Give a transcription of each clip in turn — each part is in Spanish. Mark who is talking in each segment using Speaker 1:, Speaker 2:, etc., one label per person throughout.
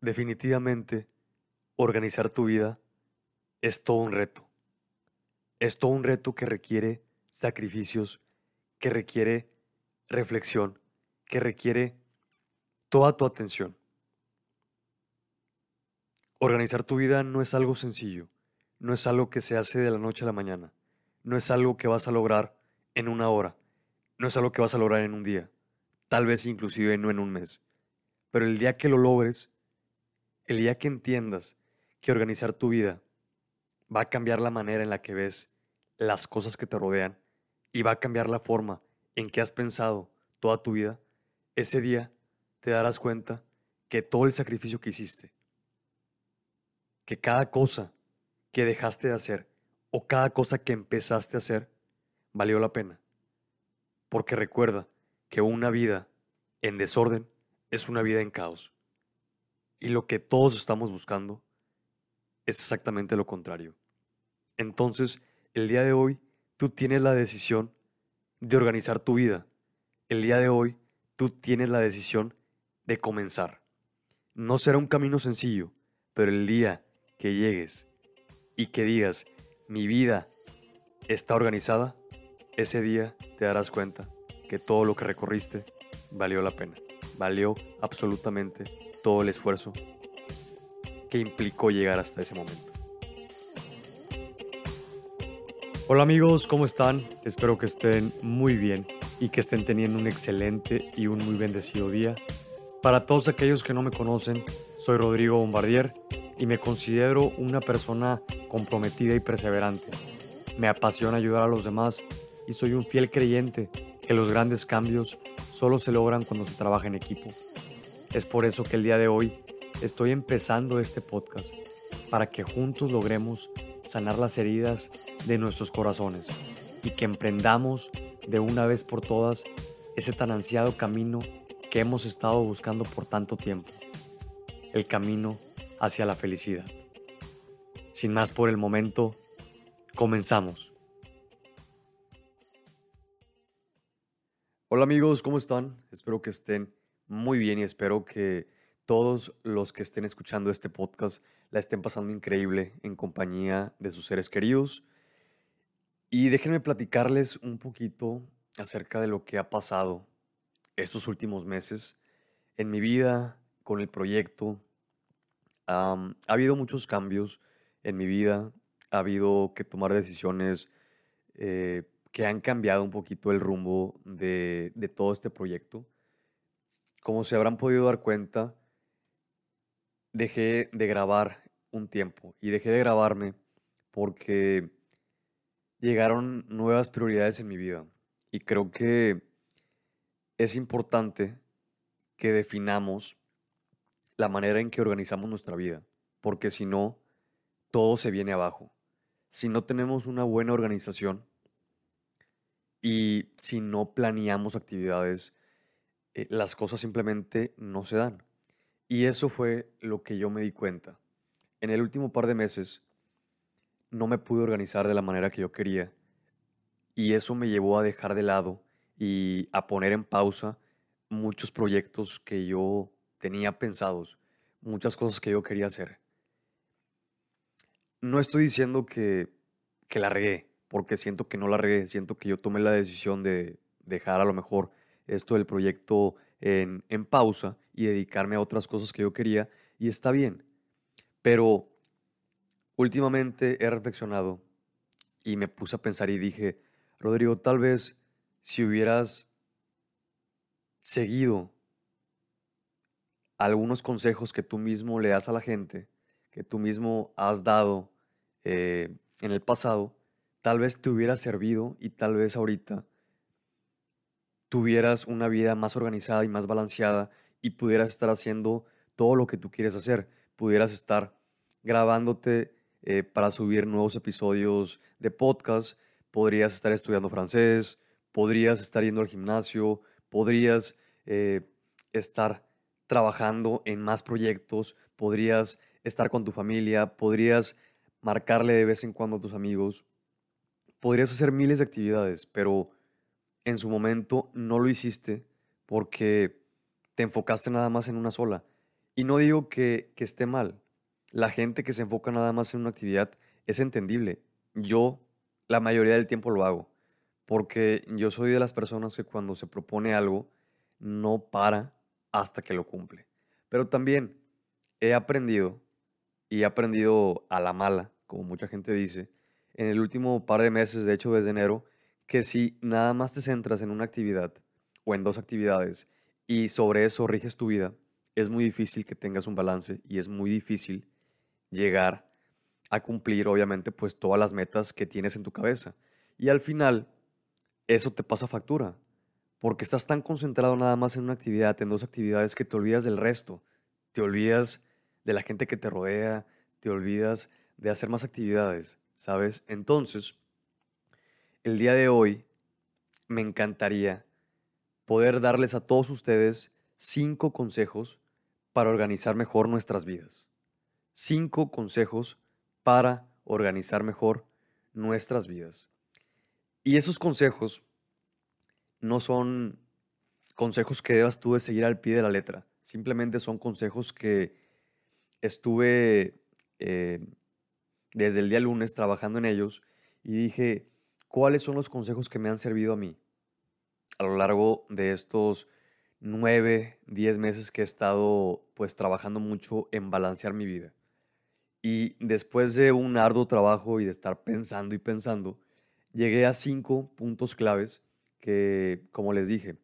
Speaker 1: Definitivamente, organizar tu vida es todo un reto. Es todo un reto que requiere sacrificios, que requiere reflexión, que requiere toda tu atención. Organizar tu vida no es algo sencillo, no es algo que se hace de la noche a la mañana, no es algo que vas a lograr en una hora, no es algo que vas a lograr en un día, tal vez inclusive no en un mes. Pero el día que lo logres, el día que entiendas que organizar tu vida va a cambiar la manera en la que ves las cosas que te rodean y va a cambiar la forma en que has pensado toda tu vida, ese día te darás cuenta que todo el sacrificio que hiciste, que cada cosa que dejaste de hacer o cada cosa que empezaste a hacer valió la pena. Porque recuerda que una vida en desorden es una vida en caos. Y lo que todos estamos buscando es exactamente lo contrario. Entonces, el día de hoy, tú tienes la decisión de organizar tu vida. El día de hoy, tú tienes la decisión de comenzar. No será un camino sencillo, pero el día que llegues y que digas, mi vida está organizada, ese día te darás cuenta que todo lo que recorriste valió la pena. Valió absolutamente todo el esfuerzo que implicó llegar hasta ese momento. Hola amigos, ¿cómo están? Espero que estén muy bien y que estén teniendo un excelente y un muy bendecido día. Para todos aquellos que no me conocen, soy Rodrigo Bombardier y me considero una persona comprometida y perseverante. Me apasiona ayudar a los demás y soy un fiel creyente que los grandes cambios solo se logran cuando se trabaja en equipo. Es por eso que el día de hoy estoy empezando este podcast, para que juntos logremos sanar las heridas de nuestros corazones y que emprendamos de una vez por todas ese tan ansiado camino que hemos estado buscando por tanto tiempo, el camino hacia la felicidad. Sin más por el momento, comenzamos. Hola amigos, ¿cómo están? Espero que estén muy bien y espero que todos los que estén escuchando este podcast la estén pasando increíble en compañía de sus seres queridos. Y déjenme platicarles un poquito acerca de lo que ha pasado estos últimos meses en mi vida, con el proyecto. ha habido muchos cambios en mi vida, ha habido que tomar decisiones eh, que han cambiado un poquito el rumbo de, de todo este proyecto. Como se habrán podido dar cuenta, dejé de grabar un tiempo y dejé de grabarme porque llegaron nuevas prioridades en mi vida y creo que es importante que definamos la manera en que organizamos nuestra vida, porque si no, todo se viene abajo. Si no tenemos una buena organización y si no planeamos actividades, eh, las cosas simplemente no se dan. Y eso fue lo que yo me di cuenta. En el último par de meses no me pude organizar de la manera que yo quería y eso me llevó a dejar de lado y a poner en pausa muchos proyectos que yo tenía pensados, muchas cosas que yo quería hacer. No estoy diciendo que, que la regué, porque siento que no la regué, siento que yo tomé la decisión de dejar a lo mejor esto del proyecto en, en pausa y dedicarme a otras cosas que yo quería y está bien. Pero últimamente he reflexionado y me puse a pensar y dije, Rodrigo, tal vez si hubieras seguido algunos consejos que tú mismo le das a la gente, que tú mismo has dado eh, en el pasado, tal vez te hubiera servido y tal vez ahorita tuvieras una vida más organizada y más balanceada y pudieras estar haciendo todo lo que tú quieres hacer. Pudieras estar grabándote eh, para subir nuevos episodios de podcast, podrías estar estudiando francés, podrías estar yendo al gimnasio, podrías eh, estar trabajando en más proyectos, podrías estar con tu familia, podrías marcarle de vez en cuando a tus amigos, podrías hacer miles de actividades, pero en su momento no lo hiciste porque te enfocaste nada más en una sola. Y no digo que, esté mal. La gente que se enfoca nada más en una actividad es entendible. Yo la mayoría del tiempo lo hago, porque yo soy de las personas que cuando se propone algo, no para hasta que lo cumple. Pero también he aprendido, y he aprendido a la mala, como mucha gente dice, en el último par de meses, de hecho desde enero, que si nada más te centras en una actividad o en dos actividades y sobre eso riges tu vida, es muy difícil que tengas un balance y es muy difícil llegar a cumplir, obviamente, pues todas las metas que tienes en tu cabeza. Y al final, eso te pasa factura, porque estás tan concentrado nada más en una actividad, en dos actividades, que te olvidas del resto. Te olvidas de la gente que te rodea, te olvidas de hacer más actividades, ¿sabes? Entonces, el día de hoy me encantaría poder darles a todos ustedes cinco consejos para organizar mejor nuestras vidas. Cinco consejos para organizar mejor nuestras vidas. Y esos consejos no son consejos que debas tú de seguir al pie de la letra. Simplemente son consejos que estuve eh, desde el día lunes trabajando en ellos y dije, ¿cuáles son los consejos que me han servido a mí a lo largo de estos nueve, diez meses que he estado pues trabajando mucho en balancear mi vida? Y después de un arduo trabajo y de estar pensando y pensando, llegué a cinco puntos claves que, como les dije,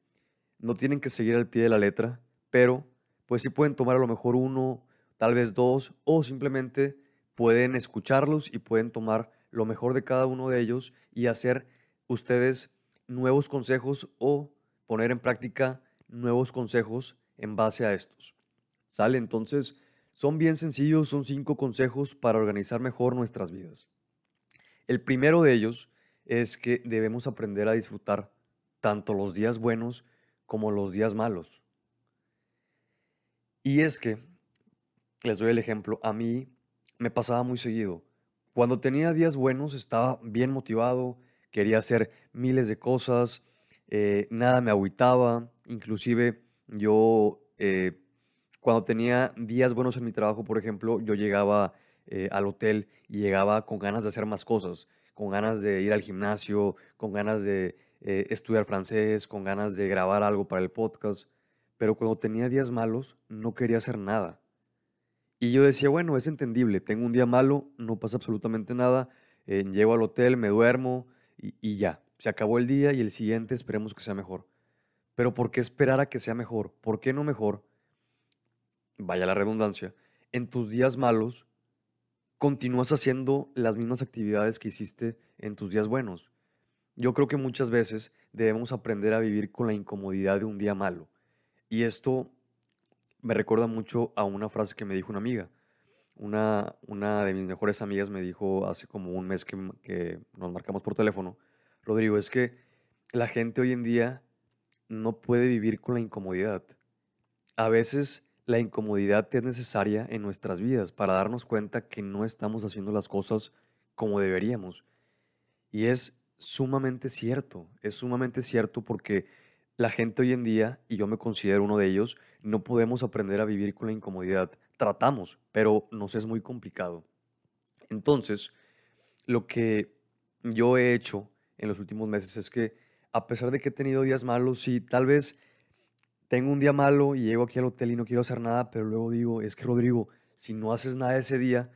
Speaker 1: no tienen que seguir al pie de la letra, pero pues sí pueden tomar a lo mejor uno, tal vez dos, o simplemente pueden escucharlos y pueden tomar lo mejor de cada uno de ellos y hacer ustedes nuevos consejos o poner en práctica nuevos consejos en base a estos. ¿Sale? Entonces, son bien sencillos, son cinco consejos para organizar mejor nuestras vidas. El primero de ellos es que debemos aprender a disfrutar tanto los días buenos como los días malos. Y es que, les doy el ejemplo, a mí me pasaba muy seguido. Cuando tenía días buenos estaba bien motivado, quería hacer miles de cosas, eh, nada me agüitaba, inclusive yo eh, cuando tenía días buenos en mi trabajo, por ejemplo, yo llegaba eh, al hotel y llegaba con ganas de hacer más cosas, con ganas de ir al gimnasio, con ganas de estudiar francés, con ganas de grabar algo para el podcast. Pero cuando tenía días malos, no quería hacer nada. Y yo decía, bueno, es entendible, tengo un día malo, no pasa absolutamente nada, eh, llego al hotel, me duermo y, y ya, se acabó el día y el siguiente esperemos que sea mejor. Pero ¿por qué esperar a que sea mejor? ¿Por qué no mejor? vaya la redundancia, en tus días malos continúas haciendo las mismas actividades que hiciste en tus días buenos. Yo creo que muchas veces debemos aprender a vivir con la incomodidad de un día malo. Y esto me recuerda mucho a una frase que me dijo una amiga. Una, una de mis mejores amigas me dijo hace como un mes que, que nos marcamos por teléfono, Rodrigo, es que la gente hoy en día no puede vivir con la incomodidad. A veces la incomodidad es necesaria en nuestras vidas para darnos cuenta que no estamos haciendo las cosas como deberíamos. Y es sumamente cierto, es sumamente cierto porque la gente hoy en día, y yo me considero uno de ellos, no podemos aprender a vivir con la incomodidad. Tratamos, pero nos es muy complicado. Entonces, lo que yo he hecho en los últimos meses es que, a pesar de que he tenido días malos, y tal vez tengo un día malo y llego aquí al hotel y no quiero hacer nada, pero luego digo, es que Rodrigo, si no haces nada ese día,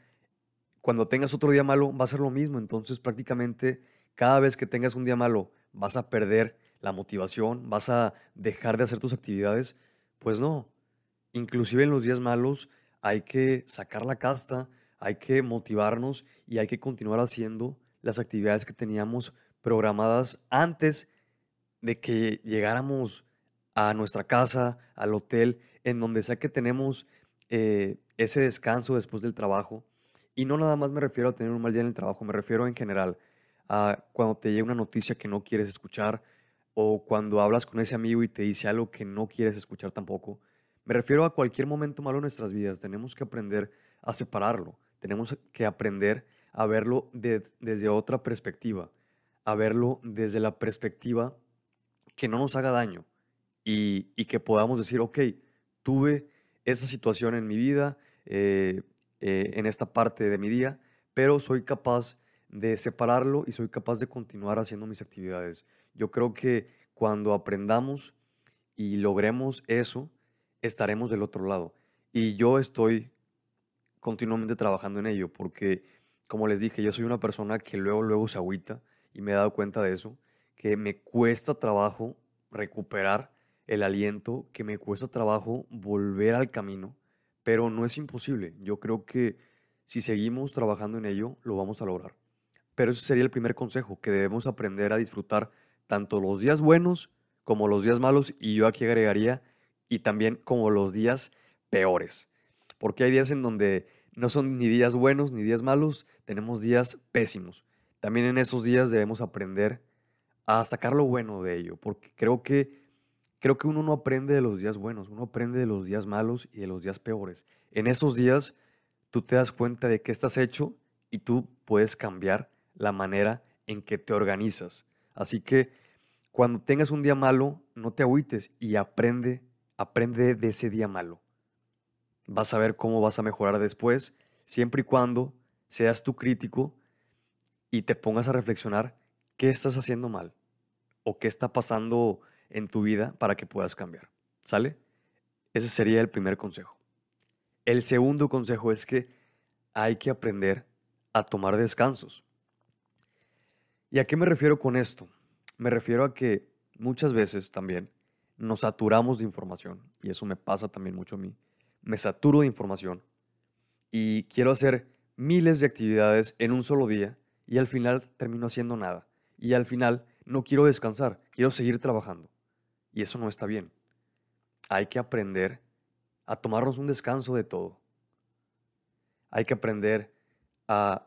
Speaker 1: cuando tengas otro día malo va a ser lo mismo. Entonces prácticamente cada vez que tengas un día malo vas a perder la motivación, vas a dejar de hacer tus actividades. Pues no, inclusive en los días malos hay que sacar la casta, hay que motivarnos y hay que continuar haciendo las actividades que teníamos programadas antes de que llegáramos a nuestra casa, al hotel, en donde sea que tenemos eh, ese descanso después del trabajo. Y no nada más me refiero a tener un mal día en el trabajo, me refiero en general a cuando te llega una noticia que no quieres escuchar o cuando hablas con ese amigo y te dice algo que no quieres escuchar tampoco. Me refiero a cualquier momento malo en nuestras vidas. Tenemos que aprender a separarlo. Tenemos que aprender a verlo desde otra perspectiva. A verlo desde la perspectiva que no nos haga daño y, que podamos decir, ok, tuve esta situación en mi vida, eh, eh, en esta parte de mi día, pero soy capaz de separarlo y soy capaz de continuar haciendo mis actividades. Yo creo que cuando aprendamos y logremos eso, estaremos del otro lado. Y yo estoy continuamente trabajando en ello, porque, como les dije, yo soy una persona que luego, luego se agüita y me he dado cuenta de eso, que me cuesta trabajo recuperar el aliento, que me cuesta trabajo volver al camino, pero no es imposible. Yo creo que si seguimos trabajando en ello, lo vamos a lograr. Pero ese sería el primer consejo, que debemos aprender a disfrutar tanto los días buenos como los días malos, y yo aquí agregaría, y también como los días peores. Porque hay días en donde no son ni días buenos ni días malos, tenemos días pésimos. También en esos días debemos aprender a sacar lo bueno de ello, porque creo que creo que uno no aprende de los días buenos, uno aprende de los días malos y de los días peores. En esos días tú te das cuenta de qué estás hecho y tú puedes cambiar la manera en que te organizas. Así que cuando tengas un día malo, no te agüites y aprende, aprende de ese día malo. Vas a ver cómo vas a mejorar después, siempre y cuando seas tú crítico y te pongas a reflexionar qué estás haciendo mal o qué está pasando en tu vida para que puedas cambiar. ¿Sale? Ese sería el primer consejo. El segundo consejo es que hay que aprender a tomar descansos. ¿Y a qué me refiero con esto? Me refiero a que muchas veces también nos saturamos de información, y eso me pasa también mucho a mí. Me saturo de información y quiero hacer miles de actividades en un solo día y al final termino haciendo nada. Y al final no quiero descansar, quiero seguir trabajando. Y eso no está bien. Hay que aprender a tomarnos un descanso de todo. Hay que aprender a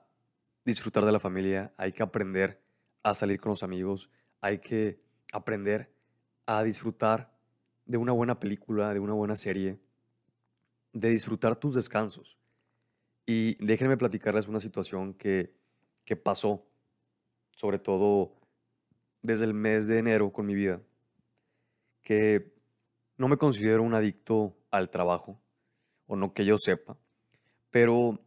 Speaker 1: disfrutar de la familia, hay que aprender a salir con los amigos, hay que aprender a disfrutar de una buena película, de una buena serie, de disfrutar tus descansos. Y déjenme platicarles una situación que, que pasó, sobre todo desde el mes de enero con mi vida que no me considero un adicto al trabajo, o no que yo sepa, pero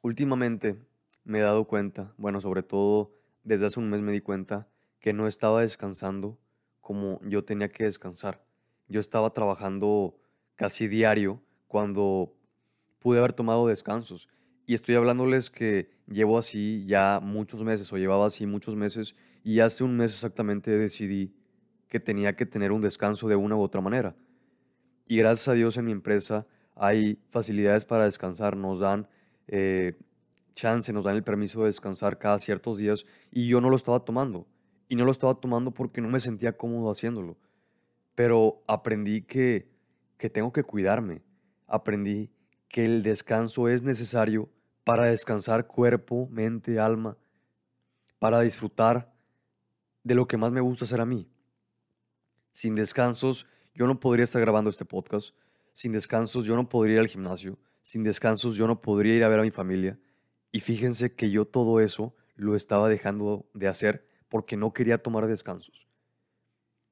Speaker 1: últimamente me he dado cuenta, bueno, sobre todo desde hace un mes me di cuenta que no estaba descansando como yo tenía que descansar. Yo estaba trabajando casi diario cuando pude haber tomado descansos. Y estoy hablándoles que llevo así ya muchos meses o llevaba así muchos meses y hace un mes exactamente decidí que tenía que tener un descanso de una u otra manera. Y gracias a Dios en mi empresa hay facilidades para descansar, nos dan eh, chance, nos dan el permiso de descansar cada ciertos días y yo no lo estaba tomando. Y no lo estaba tomando porque no me sentía cómodo haciéndolo. Pero aprendí que, que tengo que cuidarme. Aprendí que el descanso es necesario para descansar cuerpo, mente, alma, para disfrutar de lo que más me gusta hacer a mí, sin descansos, yo no podría estar grabando este podcast. Sin descansos, yo no podría ir al gimnasio. Sin descansos, yo no podría ir a ver a mi familia. Y fíjense que yo todo eso lo estaba dejando de hacer porque no quería tomar descansos.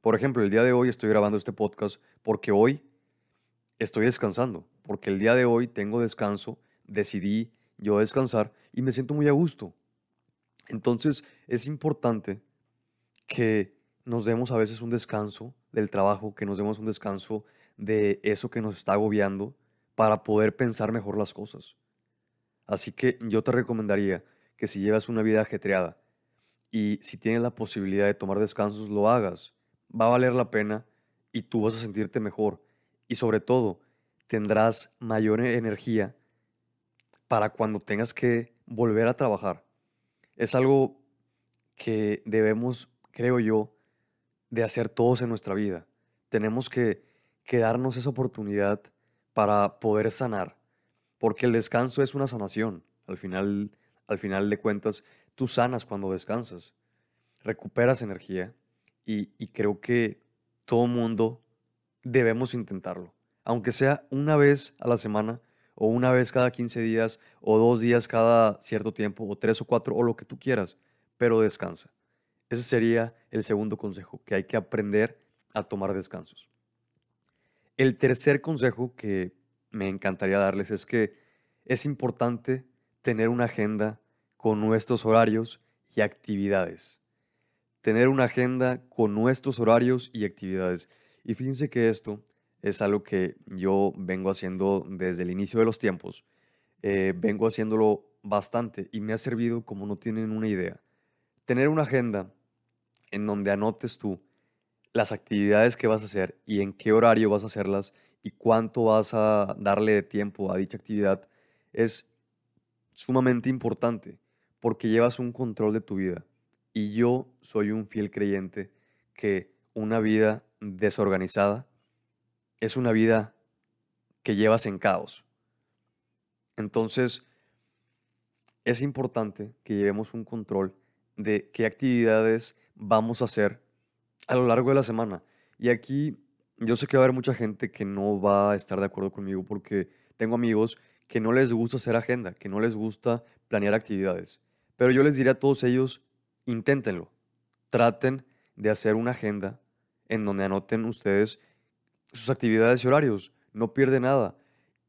Speaker 1: Por ejemplo, el día de hoy estoy grabando este podcast porque hoy estoy descansando, porque el día de hoy tengo descanso, decidí yo descansar y me siento muy a gusto. Entonces es importante que nos demos a veces un descanso del trabajo, que nos demos un descanso de eso que nos está agobiando para poder pensar mejor las cosas. Así que yo te recomendaría que si llevas una vida ajetreada y si tienes la posibilidad de tomar descansos, lo hagas. Va a valer la pena y tú vas a sentirte mejor. Y sobre todo, tendrás mayor energía para cuando tengas que volver a trabajar. Es algo que debemos, creo yo, de hacer todos en nuestra vida. Tenemos que, darnos esa oportunidad para poder sanar, porque el descanso es una sanación. Al final, al final de cuentas, tú sanas cuando descansas, recuperas energía y, creo que todo mundo debemos intentarlo, aunque sea una vez a la semana o una vez cada 15 días o dos días cada cierto tiempo o tres o cuatro o lo que tú quieras, pero descansa. Ese sería el segundo consejo, que hay que aprender a tomar descansos. El tercer consejo que me encantaría darles es que es importante tener una agenda con nuestros horarios y actividades. Tener una agenda con nuestros horarios y actividades. Y fíjense que esto es algo que yo vengo haciendo desde el inicio de los tiempos. Eh, vengo haciéndolo bastante y me ha servido como no tienen una idea. Tener una agenda en donde anotes tú las actividades que vas a hacer y en qué horario vas a hacerlas y cuánto vas a darle de tiempo a dicha actividad es sumamente importante porque llevas un control de tu vida. Y yo soy un fiel creyente que una vida desorganizada es una vida que llevas en caos. Entonces, es importante que llevemos un control de qué actividades vamos a hacer a lo largo de la semana. Y aquí yo sé que va a haber mucha gente que no va a estar de acuerdo conmigo porque tengo amigos que no les gusta hacer agenda, que no les gusta planear actividades. Pero yo les diré a todos ellos, inténtenlo. Traten de hacer una agenda en donde anoten ustedes sus actividades y horarios. No pierde nada.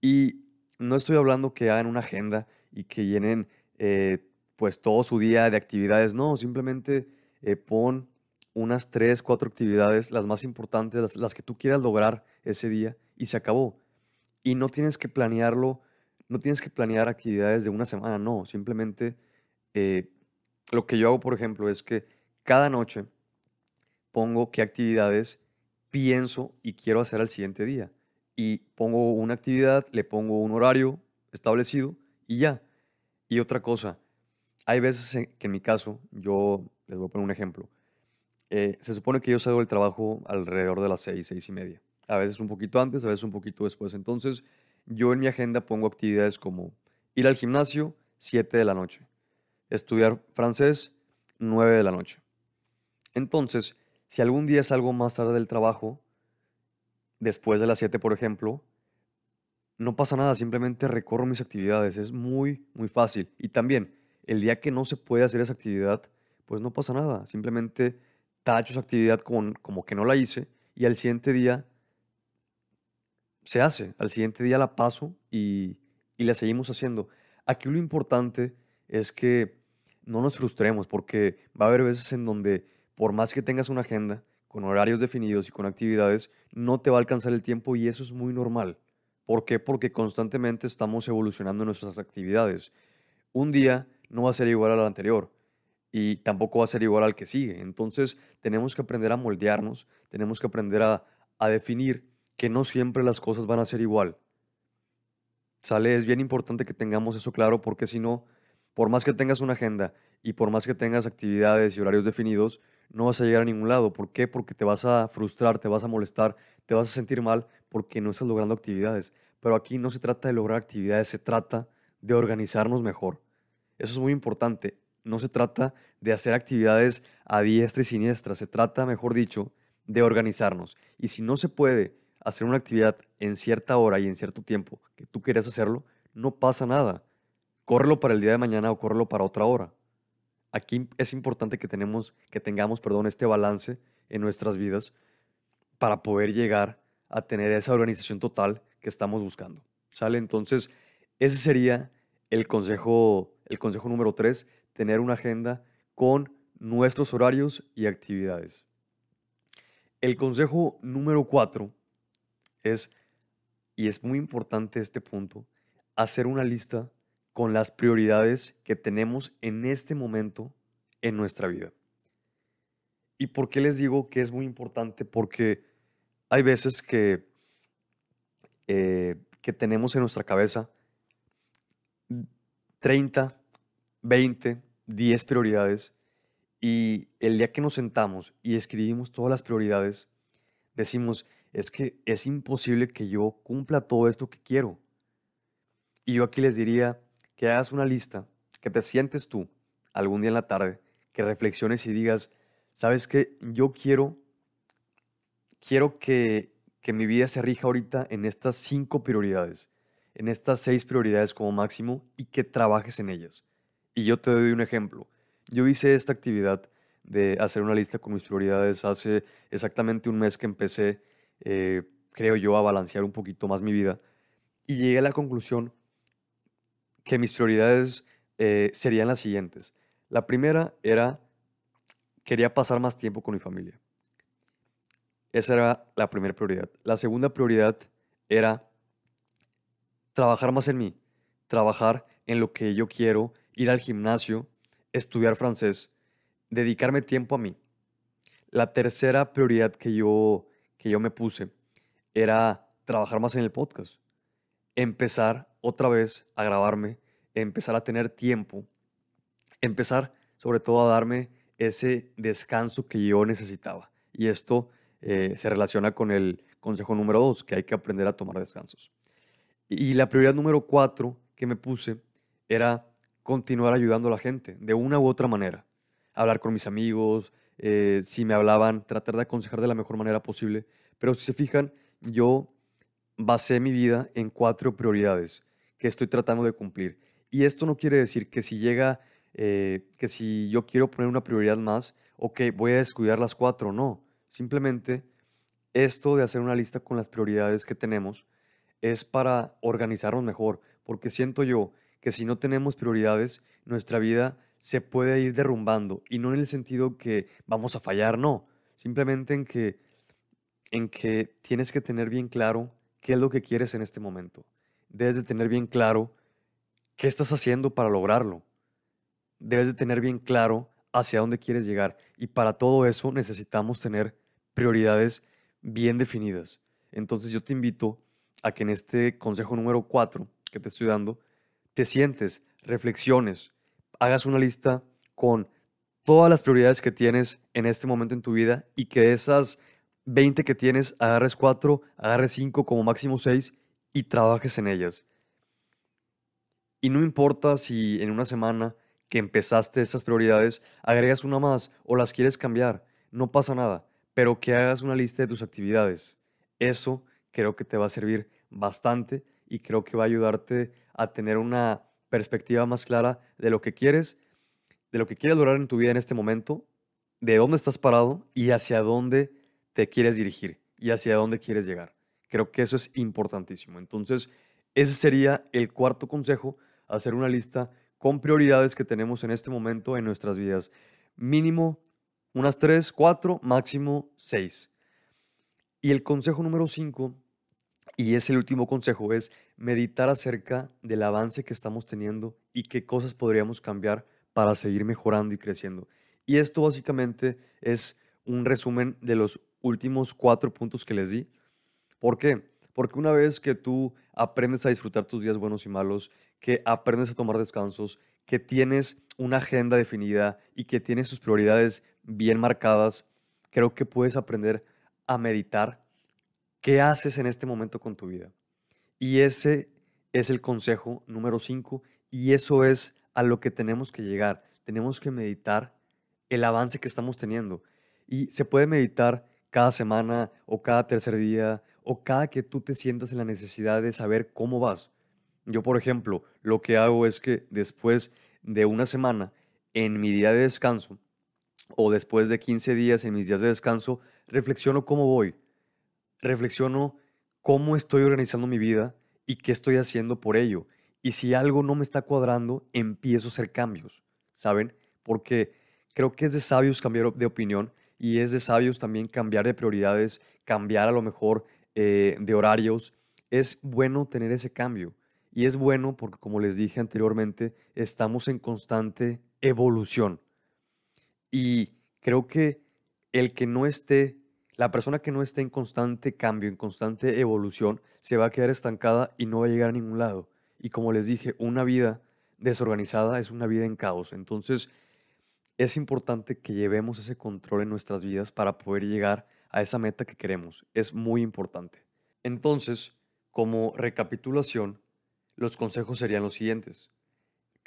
Speaker 1: Y no estoy hablando que hagan una agenda y que llenen eh, pues todo su día de actividades. No, simplemente eh, pon unas tres, cuatro actividades, las más importantes, las, que tú quieras lograr ese día y se acabó. Y no tienes que planearlo, no tienes que planear actividades de una semana, no, simplemente eh, lo que yo hago, por ejemplo, es que cada noche pongo qué actividades pienso y quiero hacer al siguiente día. Y pongo una actividad, le pongo un horario establecido y ya. Y otra cosa, hay veces que en mi caso, yo les voy a poner un ejemplo, eh, se supone que yo salgo del trabajo alrededor de las seis, seis y media. A veces un poquito antes, a veces un poquito después. Entonces, yo en mi agenda pongo actividades como ir al gimnasio, 7 de la noche. Estudiar francés, 9 de la noche. Entonces, si algún día salgo más tarde del trabajo, después de las 7, por ejemplo, no pasa nada, simplemente recorro mis actividades. Es muy, muy fácil. Y también, el día que no se puede hacer esa actividad, pues no pasa nada. Simplemente tacho esa actividad como, como que no la hice y al siguiente día se hace, al siguiente día la paso y, y la seguimos haciendo. Aquí lo importante es que no nos frustremos porque va a haber veces en donde por más que tengas una agenda con horarios definidos y con actividades, no te va a alcanzar el tiempo y eso es muy normal. ¿Por qué? Porque constantemente estamos evolucionando nuestras actividades. Un día no va a ser igual al anterior y tampoco va a ser igual al que sigue. Entonces tenemos que aprender a moldearnos, tenemos que aprender a, definir que no siempre las cosas van a ser igual. ¿Sale? Es bien importante que tengamos eso claro porque si no, por más que tengas una agenda y por más que tengas actividades y horarios definidos, no vas a llegar a ningún lado. ¿Por qué? Porque te vas a frustrar, te vas a molestar, te vas a sentir mal porque no estás logrando actividades. Pero aquí no se trata de lograr actividades, se trata de organizarnos mejor. Eso es muy importante no se trata de hacer actividades a diestra y siniestra, se trata, mejor dicho, de organizarnos. Y si no se puede hacer una actividad en cierta hora y en cierto tiempo que tú quieres hacerlo, no pasa nada. Córrelo para el día de mañana o córrelo para otra hora. Aquí es importante que, tenemos, que tengamos perdón, este balance en nuestras vidas para poder llegar a tener esa organización total que estamos buscando. ¿Sale? Entonces, ese sería el consejo, el consejo número tres tener una agenda con nuestros horarios y actividades. El consejo número cuatro es, y es muy importante este punto, hacer una lista con las prioridades que tenemos en este momento en nuestra vida. ¿Y por qué les digo que es muy importante? Porque hay veces que, eh, que tenemos en nuestra cabeza 30, 20, 10 prioridades y el día que nos sentamos y escribimos todas las prioridades, decimos, es que es imposible que yo cumpla todo esto que quiero. Y yo aquí les diría que hagas una lista, que te sientes tú algún día en la tarde, que reflexiones y digas, sabes que yo quiero, quiero que, que mi vida se rija ahorita en estas cinco prioridades, en estas seis prioridades como máximo y que trabajes en ellas. Y yo te doy un ejemplo. Yo hice esta actividad de hacer una lista con mis prioridades hace exactamente un mes que empecé eh, creo yo, a balancear un poquito más mi vida y llegué a la conclusión que mis prioridades eh, serían las siguientes. La primera era, quería pasar más tiempo con mi familia. Esa era la primera prioridad. La segunda prioridad era trabajar más en mí, trabajar en lo que yo quiero, ir al gimnasio, estudiar francés, dedicarme tiempo a mí. La tercera prioridad que yo, que yo me puse era trabajar más en el podcast, empezar otra vez a grabarme, empezar a tener tiempo, empezar sobre todo a darme ese descanso que yo necesitaba. Y esto eh, se relaciona con el consejo número dos, que hay que aprender a tomar descansos. Y la prioridad número cuatro que me puse era continuar ayudando a la gente de una u otra manera. Hablar con mis amigos, eh, si me hablaban, tratar de aconsejar de la mejor manera posible. Pero si se fijan, yo basé mi vida en cuatro prioridades que estoy tratando de cumplir. Y esto no quiere decir que si llega, eh, que si yo quiero poner una prioridad más, ok, voy a descuidar las cuatro, no. Simplemente esto de hacer una lista con las prioridades que tenemos es para organizarnos mejor, porque siento yo que si no tenemos prioridades, nuestra vida se puede ir derrumbando y no en el sentido que vamos a fallar, no, simplemente en que en que tienes que tener bien claro qué es lo que quieres en este momento. Debes de tener bien claro qué estás haciendo para lograrlo. Debes de tener bien claro hacia dónde quieres llegar y para todo eso necesitamos tener prioridades bien definidas. Entonces yo te invito a que en este consejo número 4 que te estoy dando, te sientes, reflexiones, hagas una lista con todas las prioridades que tienes en este momento en tu vida y que esas 20 que tienes, agarres 4, agarres 5 como máximo 6 y trabajes en ellas. Y no importa si en una semana que empezaste esas prioridades agregas una más o las quieres cambiar, no pasa nada, pero que hagas una lista de tus actividades. Eso creo que te va a servir bastante y creo que va a ayudarte a tener una perspectiva más clara de lo que quieres, de lo que quieres lograr en tu vida en este momento, de dónde estás parado y hacia dónde te quieres dirigir y hacia dónde quieres llegar. Creo que eso es importantísimo. Entonces, ese sería el cuarto consejo, hacer una lista con prioridades que tenemos en este momento en nuestras vidas. Mínimo unas tres, cuatro, máximo seis. Y el consejo número cinco y es el último consejo, es meditar acerca del avance que estamos teniendo y qué cosas podríamos cambiar para seguir mejorando y creciendo. Y esto básicamente es un resumen de los últimos cuatro puntos que les di. ¿Por qué? Porque una vez que tú aprendes a disfrutar tus días buenos y malos, que aprendes a tomar descansos, que tienes una agenda definida y que tienes tus prioridades bien marcadas, creo que puedes aprender a meditar ¿Qué haces en este momento con tu vida? Y ese es el consejo número 5 y eso es a lo que tenemos que llegar. Tenemos que meditar el avance que estamos teniendo. Y se puede meditar cada semana o cada tercer día o cada que tú te sientas en la necesidad de saber cómo vas. Yo, por ejemplo, lo que hago es que después de una semana en mi día de descanso o después de 15 días en mis días de descanso, reflexiono cómo voy reflexiono cómo estoy organizando mi vida y qué estoy haciendo por ello. Y si algo no me está cuadrando, empiezo a hacer cambios, ¿saben? Porque creo que es de sabios cambiar de opinión y es de sabios también cambiar de prioridades, cambiar a lo mejor eh, de horarios. Es bueno tener ese cambio. Y es bueno porque, como les dije anteriormente, estamos en constante evolución. Y creo que el que no esté la persona que no esté en constante cambio, en constante evolución, se va a quedar estancada y no va a llegar a ningún lado. Y como les dije, una vida desorganizada es una vida en caos. Entonces, es importante que llevemos ese control en nuestras vidas para poder llegar a esa meta que queremos. Es muy importante. Entonces, como recapitulación, los consejos serían los siguientes.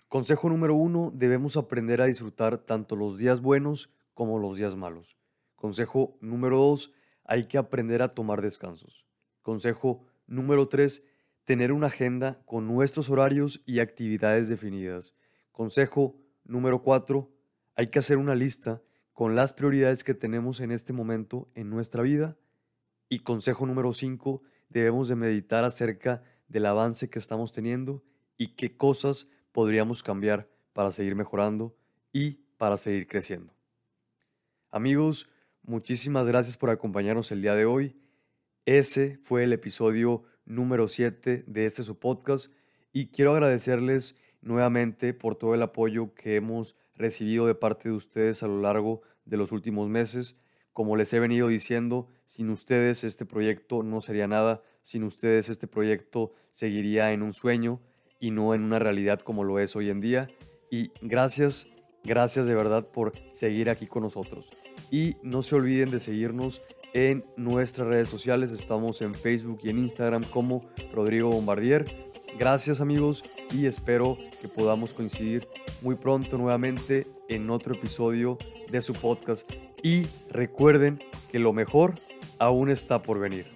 Speaker 1: Consejo número uno, debemos aprender a disfrutar tanto los días buenos como los días malos. Consejo número dos, hay que aprender a tomar descansos. Consejo número tres, tener una agenda con nuestros horarios y actividades definidas. Consejo número cuatro, hay que hacer una lista con las prioridades que tenemos en este momento en nuestra vida. Y consejo número 5, debemos de meditar acerca del avance que estamos teniendo y qué cosas podríamos cambiar para seguir mejorando y para seguir creciendo. Amigos, muchísimas gracias por acompañarnos el día de hoy. Ese fue el episodio número 7 de este su podcast y quiero agradecerles nuevamente por todo el apoyo que hemos recibido de parte de ustedes a lo largo de los últimos meses. Como les he venido diciendo, sin ustedes este proyecto no sería nada, sin ustedes este proyecto seguiría en un sueño y no en una realidad como lo es hoy en día. Y gracias, gracias de verdad por seguir aquí con nosotros. Y no se olviden de seguirnos en nuestras redes sociales. Estamos en Facebook y en Instagram como Rodrigo Bombardier. Gracias amigos y espero que podamos coincidir muy pronto nuevamente en otro episodio de su podcast. Y recuerden que lo mejor aún está por venir.